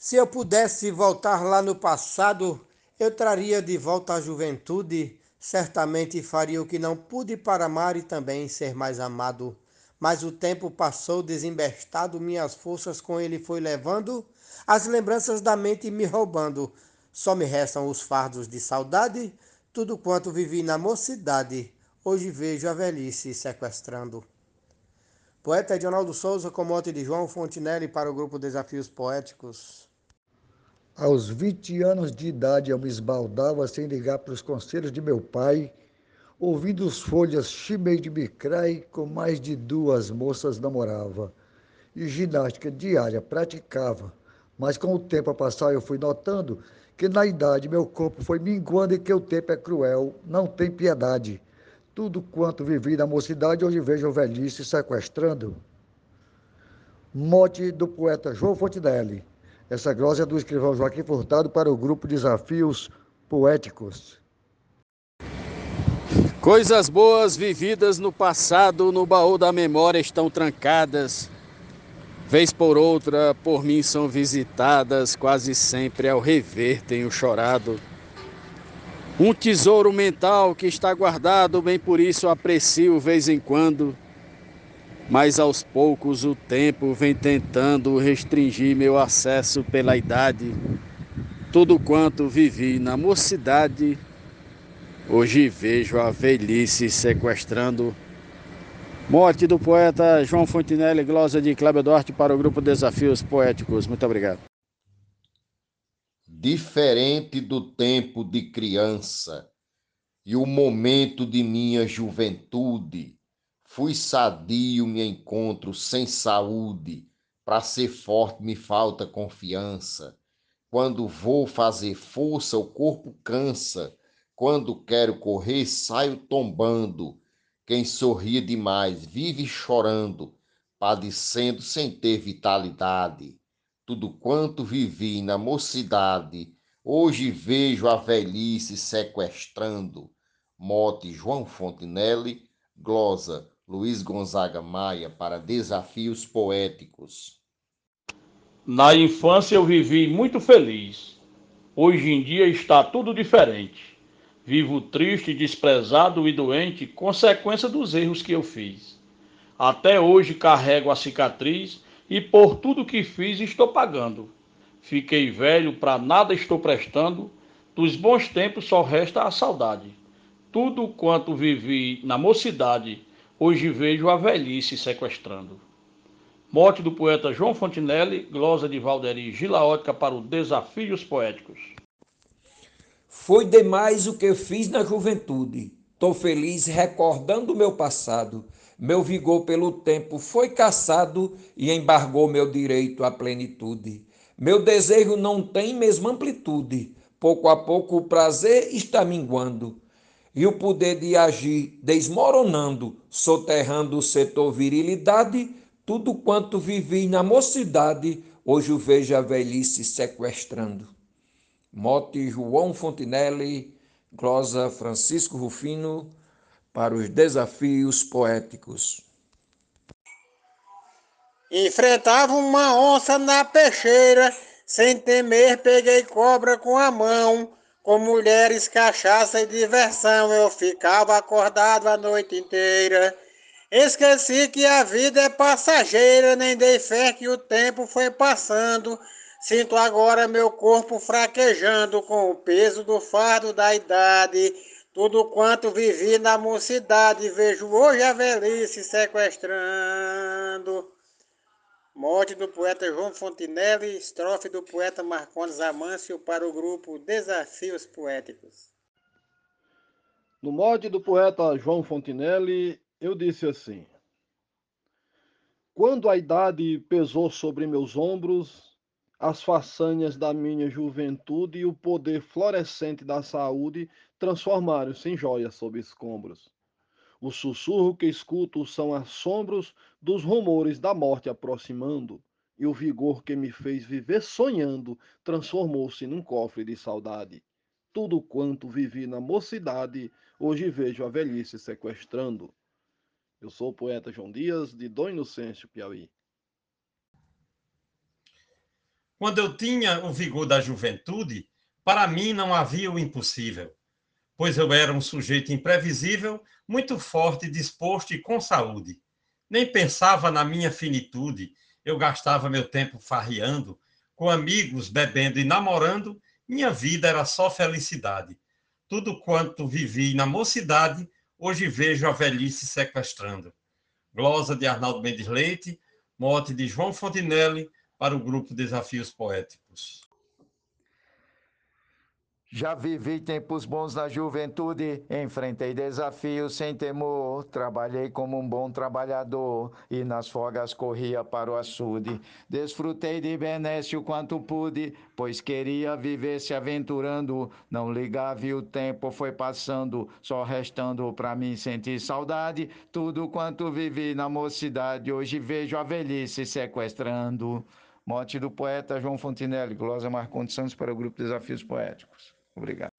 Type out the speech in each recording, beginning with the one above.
Se eu pudesse voltar lá no passado, eu traria de volta a juventude, certamente faria o que não pude para amar e também ser mais amado. Mas o tempo passou desembestado, minhas forças com ele foi levando, as lembranças da mente me roubando. Só me restam os fardos de saudade, tudo quanto vivi na mocidade, hoje vejo a velhice sequestrando. Poeta Edionaldo Souza, com mote de João Fontinelli para o grupo Desafios Poéticos. Aos 20 anos de idade eu me esbaldava sem ligar para os conselhos de meu pai, ouvindo os folhas chimei de bicrai, com mais de duas moças namorava. E ginástica diária praticava, mas com o tempo a passar eu fui notando que na idade meu corpo foi minguando e que o tempo é cruel, não tem piedade. Tudo quanto vivi na mocidade, hoje vejo velhice sequestrando. Mote do poeta João Fontinelli. Essa glosa é do escrivão Joaquim Furtado para o grupo Desafios Poéticos. Coisas boas vividas no passado, no baú da memória, estão trancadas Vez por outra, por mim são visitadas, quase sempre ao rever tenho chorado. Um tesouro mental que está guardado, bem por isso aprecio vez em quando. Mas aos poucos o tempo vem tentando restringir meu acesso pela idade. Tudo quanto vivi na mocidade, hoje vejo a velhice sequestrando Morte do poeta João Fontinelli, glosa de Cláudio Duarte para o grupo Desafios Poéticos. Muito obrigado. Diferente do tempo de criança e o momento de minha juventude, fui sadio, me encontro sem saúde. Para ser forte me falta confiança. Quando vou fazer força, o corpo cansa. Quando quero correr, saio tombando quem sorria demais vive chorando, padecendo sem ter vitalidade. Tudo quanto vivi na mocidade, hoje vejo a velhice sequestrando. Mote João Fontinelli, glosa Luiz Gonzaga Maia para Desafios Poéticos. Na infância eu vivi muito feliz. Hoje em dia está tudo diferente. Vivo triste, desprezado e doente, consequência dos erros que eu fiz. Até hoje carrego a cicatriz e por tudo que fiz estou pagando. Fiquei velho, para nada estou prestando, dos bons tempos só resta a saudade. Tudo quanto vivi na mocidade, hoje vejo a velhice sequestrando. Morte do poeta João Fontinelli, glosa de Valderi Gilaótica para o Desafios Poéticos. Foi demais o que fiz na juventude. Tô feliz recordando meu passado. Meu vigor pelo tempo foi caçado e embargou meu direito à plenitude. Meu desejo não tem mesma amplitude. Pouco a pouco o prazer está minguando e o poder de agir desmoronando, soterrando o setor virilidade, tudo quanto vivi na mocidade, hoje o vejo a velhice sequestrando. Mote João Fontinelli, glosa Francisco Rufino, para os desafios poéticos. Enfrentava uma onça na peixeira, sem temer peguei cobra com a mão. Com mulheres, cachaça e diversão, eu ficava acordado a noite inteira. Esqueci que a vida é passageira, nem dei fé que o tempo foi passando. Sinto agora meu corpo fraquejando com o peso do fardo da idade. Tudo quanto vivi na mocidade, vejo hoje a velhice sequestrando. Morte do poeta João Fontinelli, estrofe do poeta Marcondes Amâncio para o grupo Desafios Poéticos. No mote do poeta João Fontinelli, eu disse assim: Quando a idade pesou sobre meus ombros, as façanhas da minha juventude e o poder florescente da saúde transformaram-se em joias sob escombros. O sussurro que escuto são assombros dos rumores da morte aproximando, e o vigor que me fez viver sonhando transformou-se num cofre de saudade. Tudo quanto vivi na mocidade, hoje vejo a velhice sequestrando. Eu sou o poeta João Dias, de Dom Inocêncio, Piauí. Quando eu tinha o vigor da juventude, para mim não havia o impossível, pois eu era um sujeito imprevisível, muito forte, disposto e com saúde. Nem pensava na minha finitude, eu gastava meu tempo farreando, com amigos, bebendo e namorando, minha vida era só felicidade. Tudo quanto vivi na mocidade, hoje vejo a velhice sequestrando. Glosa de Arnaldo Mendes Leite, mote de João Fontinelli, para o grupo Desafios Poéticos. Já vivi tempos bons na juventude, enfrentei desafios sem temor, trabalhei como um bom trabalhador e nas folgas corria para o açude. Desfrutei de benesse o quanto pude, pois queria viver se aventurando. Não ligava e o tempo foi passando, só restando para mim sentir saudade. Tudo quanto vivi na mocidade, hoje vejo a velhice sequestrando. Mote do poeta João Fontinelli, Glosa Marcondes Santos para o Grupo Desafios Poéticos. Obrigado.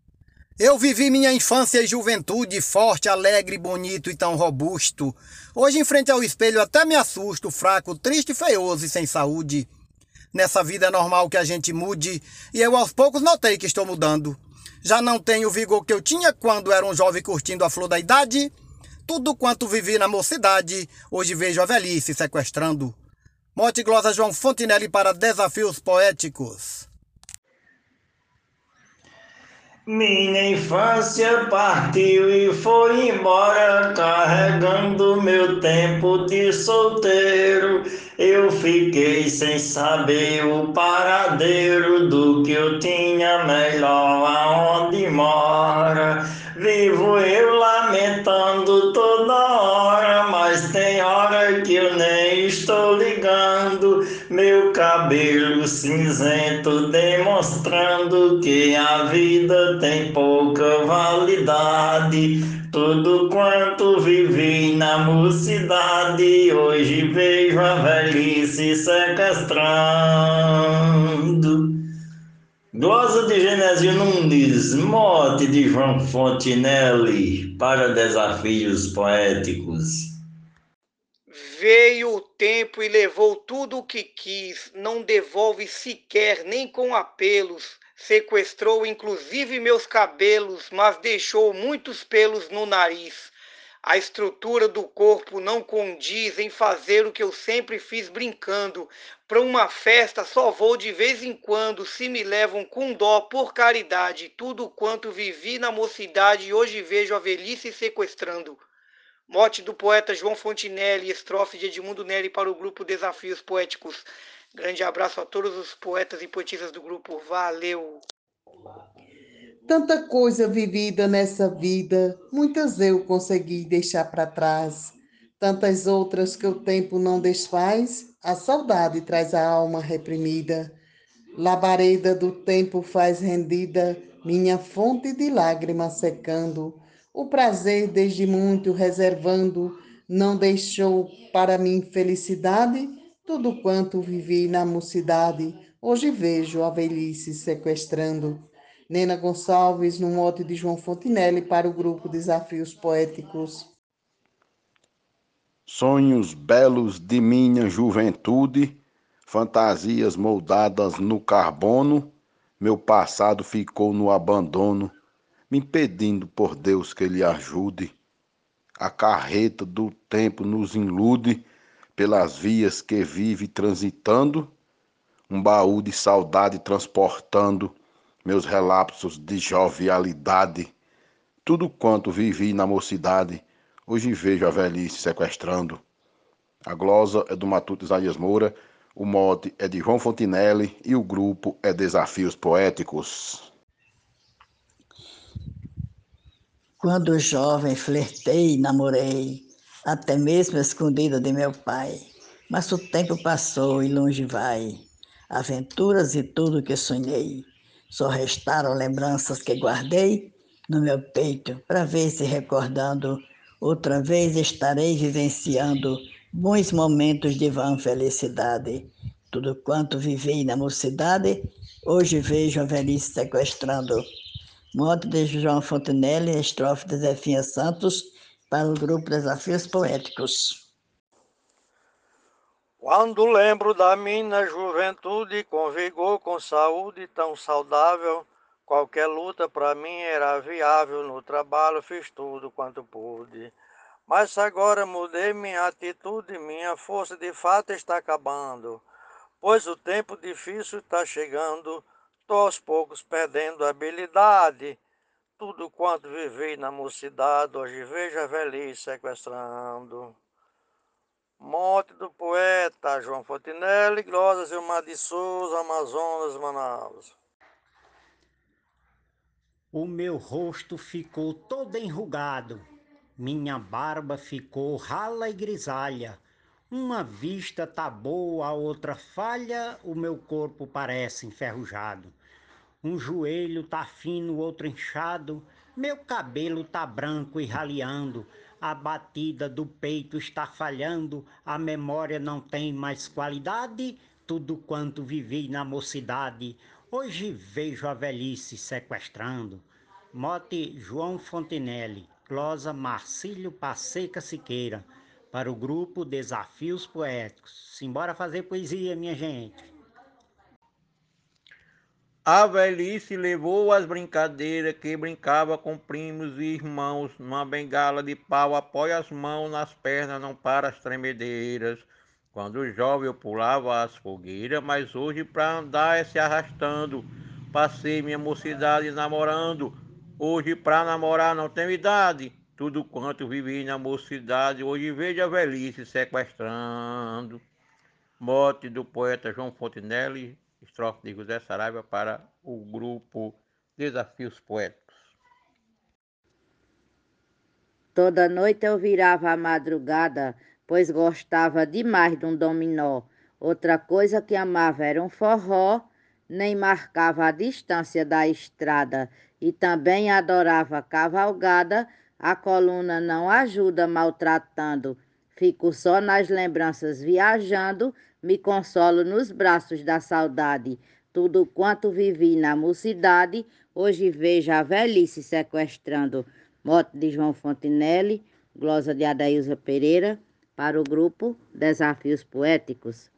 Eu vivi minha infância e juventude forte, alegre, bonito e tão robusto. Hoje, em frente ao espelho, até me assusto, fraco, triste, feioso e sem saúde. Nessa vida é normal que a gente mude, e eu aos poucos notei que estou mudando. Já não tenho o vigor que eu tinha quando era um jovem curtindo a flor da idade. Tudo quanto vivi na mocidade, hoje vejo a velhice sequestrando. Mote glosa João Fontinelli para Desafios Poéticos. Minha infância partiu e foi embora, carregando meu tempo de solteiro. Eu fiquei sem saber o paradeiro do que eu tinha melhor aonde cinzento demonstrando que a vida tem pouca validade. Tudo quanto vivi na mocidade, hoje vejo a velhice sequestrando. Glosa de Genésio Nunes, mote de João Fontinelli para desafios poéticos. Veio o tempo e levou tudo o que quis, não devolve sequer nem com apelos. Sequestrou inclusive meus cabelos, mas deixou muitos pelos no nariz. A estrutura do corpo não condiz em fazer o que eu sempre fiz brincando. Para uma festa só vou de vez em quando, se me levam com dó por caridade. Tudo quanto vivi na mocidade hoje vejo a velhice sequestrando. Mote do poeta João Fontinelli, estrofe de Edmundo Neri para o grupo Desafios Poéticos. Grande abraço a todos os poetas e poetistas do grupo. Valeu! Tanta coisa vivida nessa vida, muitas eu consegui deixar para trás. Tantas outras que o tempo não desfaz, a saudade traz a alma reprimida. Labareda do tempo faz rendida minha fonte de lágrimas secando. O prazer, desde muito reservando, não deixou para mim felicidade. Tudo quanto vivi na mocidade, hoje vejo a velhice sequestrando. Nena Gonçalves, no mote de João Fontinelli, para o grupo Desafios Poéticos. Sonhos belos de minha juventude, fantasias moldadas no carbono, meu passado ficou no abandono, me impedindo por Deus que ele ajude. A carreta do tempo nos ilude pelas vias que vive transitando, um baú de saudade transportando meus relapsos de jovialidade, tudo quanto vivi na mocidade, hoje vejo a velhice sequestrando. A glosa é do Matuto Isaías Moura, o mote é de João Fontinelli e o grupo é Desafios Poéticos. Quando jovem flertei e namorei, até mesmo escondida de meu pai. Mas o tempo passou e longe vai, aventuras e tudo que sonhei. Só restaram lembranças que guardei no meu peito para ver se recordando. Outra vez estarei vivenciando bons momentos de vã felicidade. Tudo quanto vivi na mocidade, hoje vejo a velhice sequestrando. Moto de João Fontenelle, estrofe de Zefinha Santos, para o grupo Desafios Poéticos. Quando lembro da minha juventude, com vigor, com saúde tão saudável, qualquer luta para mim era viável. No trabalho fiz tudo quanto pude. Mas agora mudei minha atitude, minha força de fato está acabando. Pois o tempo difícil está chegando, tô aos poucos perdendo habilidade. Tudo quanto vivi na mocidade, hoje vejo a velhice sequestrando. Morte do poeta João Fontinelli, Glórias Ilmar de Souza, Amazonas, Manaus. O meu rosto ficou todo enrugado, minha barba ficou rala e grisalha. Uma vista tá boa, a outra falha, o meu corpo parece enferrujado. Um joelho tá fino, outro inchado, meu cabelo tá branco e raleando, a batida do peito está falhando, a memória não tem mais qualidade, tudo quanto vivi na mocidade, hoje vejo a velhice sequestrando. Mote João Fontenelle, glosa Marcílio Passeca Siqueira, para o grupo Desafios Poéticos. Simbora fazer poesia, minha gente. A velhice levou as brincadeiras que brincava com primos e irmãos, numa bengala de pau, apoia as mãos nas pernas, não para as tremedeiras. Quando jovem eu pulava as fogueiras, mas hoje para andar é se arrastando. Passei minha mocidade namorando, hoje para namorar não tenho idade. Tudo quanto vivi na mocidade, hoje vejo a velhice sequestrando. Morte do poeta João Fontenelle, estrofe de José Saraiva para o grupo Desafios Poéticos. Toda noite eu virava a madrugada, pois gostava demais de um dominó. Outra coisa que amava era um forró, nem marcava a distância da estrada. E também adorava cavalgada, a coluna não ajuda maltratando. Fico só nas lembranças viajando, me consolo nos braços da saudade. Tudo quanto vivi na mocidade, hoje vejo a velhice sequestrando. Mote de João Fontinelli, glosa de Adailza Pereira, para o grupo Desafios Poéticos.